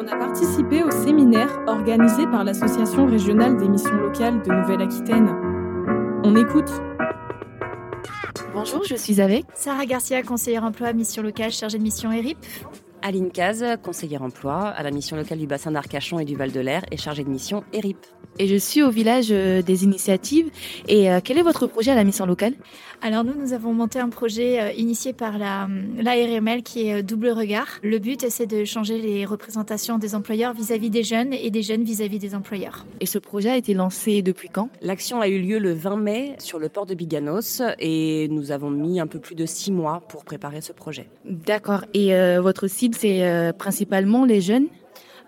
On a participé au séminaire organisé par l'Association régionale des missions locales de Nouvelle-Aquitaine. On écoute. Bonjour, je suis avec Sarah Garcia, conseillère emploi, mission locale, chargée de mission ERIP. Aline Caz, conseillère emploi à la mission locale du bassin d'Arcachon et du Val de l'Air et chargée de mission ERIP. Et je suis au village euh, des initiatives. Et euh, quel est votre projet à la mission locale? Alors nous, nous avons monté un projet euh, initié par la l'ARML qui est Double Regard. Le but, c'est de changer les représentations des employeurs vis-à-vis des jeunes et des jeunes vis-à-vis des employeurs. Et ce projet a été lancé depuis quand? L'action a eu lieu le 20 mai sur le port de Biganos et nous avons mis un peu plus de six mois pour préparer ce projet. D'accord. Et votre c'est principalement les jeunes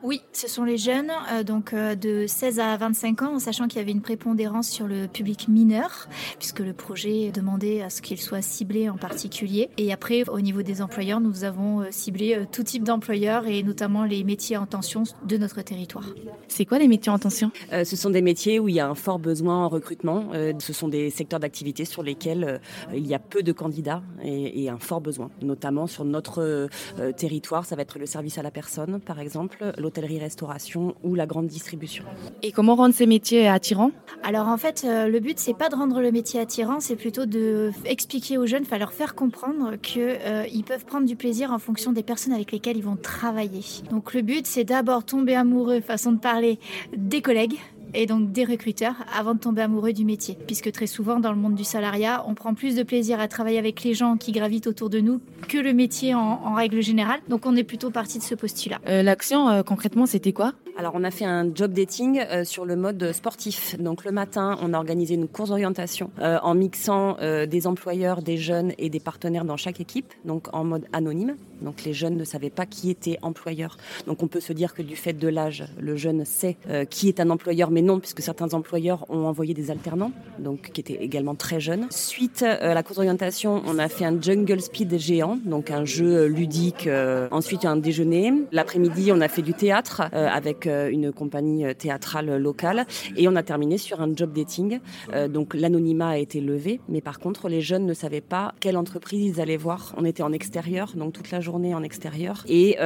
oui, ce sont les jeunes, euh, donc euh, de 16 à 25 ans, en sachant qu'il y avait une prépondérance sur le public mineur, puisque le projet demandait à ce qu'il soit ciblé en particulier. Et après, au niveau des employeurs, nous avons euh, ciblé tout type d'employeurs et notamment les métiers en tension de notre territoire. C'est quoi les métiers en tension? Ce sont des métiers où il y a un fort besoin en recrutement. ce sont des secteurs d'activité sur lesquels il y a peu de candidats et, et, un fort besoin, notamment sur notre territoire. Ça va être le service à la personne, par exemple l'hôtellerie-restauration ou la grande distribution. Et comment rendre ces métiers attirants? Alors en fait, euh, le but c'est pas de rendre le métier attirant, c'est plutôt de expliquer aux jeunes, enfin leur faire comprendre qu'ils euh, peuvent prendre du plaisir en fonction des personnes avec lesquelles ils vont travailler. Donc le but c'est d'abord tomber amoureux, façon de parler, des collègues, et donc des recruteurs avant de tomber amoureux du métier. Puisque très souvent dans le monde du salariat, on prend plus de plaisir à travailler avec les gens qui gravitent autour de nous que le métier en, règle générale. Donc on est plutôt parti de ce postulat. Euh, l'action euh, concrètement c'était quoi? Alors, on a fait un job dating euh, sur le mode sportif. Donc, le matin, on a organisé une course d'orientation en mixant des employeurs, des jeunes et des partenaires dans chaque équipe, donc en mode anonyme. Donc, les jeunes ne savaient pas qui était employeur. Donc, on peut se dire que du fait de l'âge, le jeune sait qui est un employeur, mais non, puisque certains employeurs ont envoyé des alternants, donc qui étaient également très jeunes. Suite à la course d'orientation, on a fait un jungle speed géant, donc un jeu ludique. Euh, ensuite, un déjeuner. L'après-midi, on a fait du théâtre euh, avec euh, une compagnie théâtrale locale, et on a terminé sur un job dating. donc l'anonymat a été levé, mais par contre, les jeunes ne savaient pas quelle entreprise ils allaient voir. On était en extérieur, donc toute la journée en extérieur, et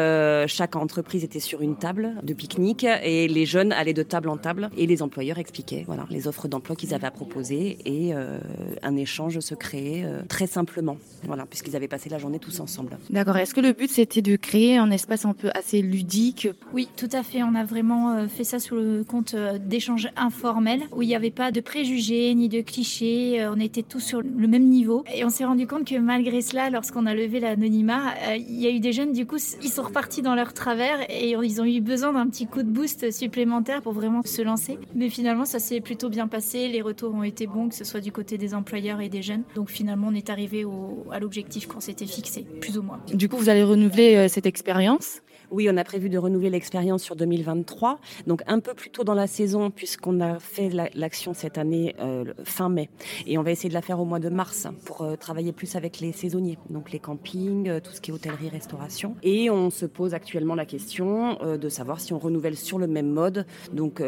chaque entreprise était sur une table de pique-nique, et les jeunes allaient de table en table les employeurs expliquaient voilà, les offres d'emploi qu'ils avaient à proposer et euh, un échange se créait euh, très simplement, voilà, puisqu'ils avaient passé la journée tous ensemble. D'accord. Est-ce que le but c'était de créer un espace un peu assez ludique? Oui, tout à fait. On a vraiment euh, fait ça sous le compte d'échanges informels où il n'y avait pas de préjugés ni de clichés. On était tous sur le même niveau et on s'est rendu compte que malgré cela, lorsqu'on a levé l'anonymat, il y a eu des jeunes, du coup, ils sont repartis dans leur travers et ils ont eu besoin d'un petit coup de boost supplémentaire pour vraiment se lancer. Mais finalement, ça s'est plutôt bien passé. Les retours ont été bons, que ce soit du côté des employeurs et des jeunes. Donc finalement, on est arrivé à l'objectif qu'on s'était fixé, plus ou moins. Du coup, vous allez renouveler euh, cette expérience oui, on a prévu de renouveler l'expérience sur 2023, donc un peu plus tôt dans la saison, puisqu'on a fait l'action cette année euh, fin mai. Et on va essayer de la faire au mois de mars pour euh, travailler plus avec les saisonniers, donc les campings, euh, tout ce qui est hôtellerie, restauration. Et on se pose actuellement la question de savoir si on renouvelle sur le même mode, donc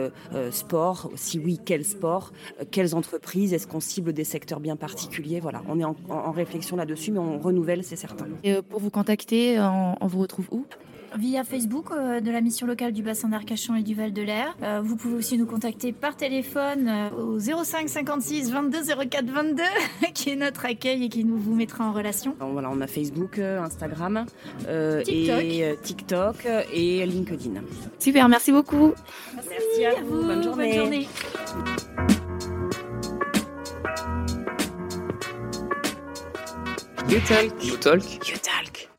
sport, si oui, quel sport, quelles entreprises, est-ce qu'on cible des secteurs bien particuliers Voilà, on est en, réflexion là-dessus, mais on renouvelle, c'est certain. Et pour vous contacter, on vous retrouve où? Via Facebook euh, de la mission locale du bassin d'Arcachon et du Val de l'Air. Euh, vous pouvez aussi nous contacter par téléphone euh, au 05 56 22 04 22 qui est notre accueil et qui nous vous mettra en relation. voilà, on a Facebook, Instagram TikTok. et TikTok et LinkedIn. Super, merci beaucoup. Merci, à, vous. Bonne journée. Bonne journée. You talk. You talk. You talk.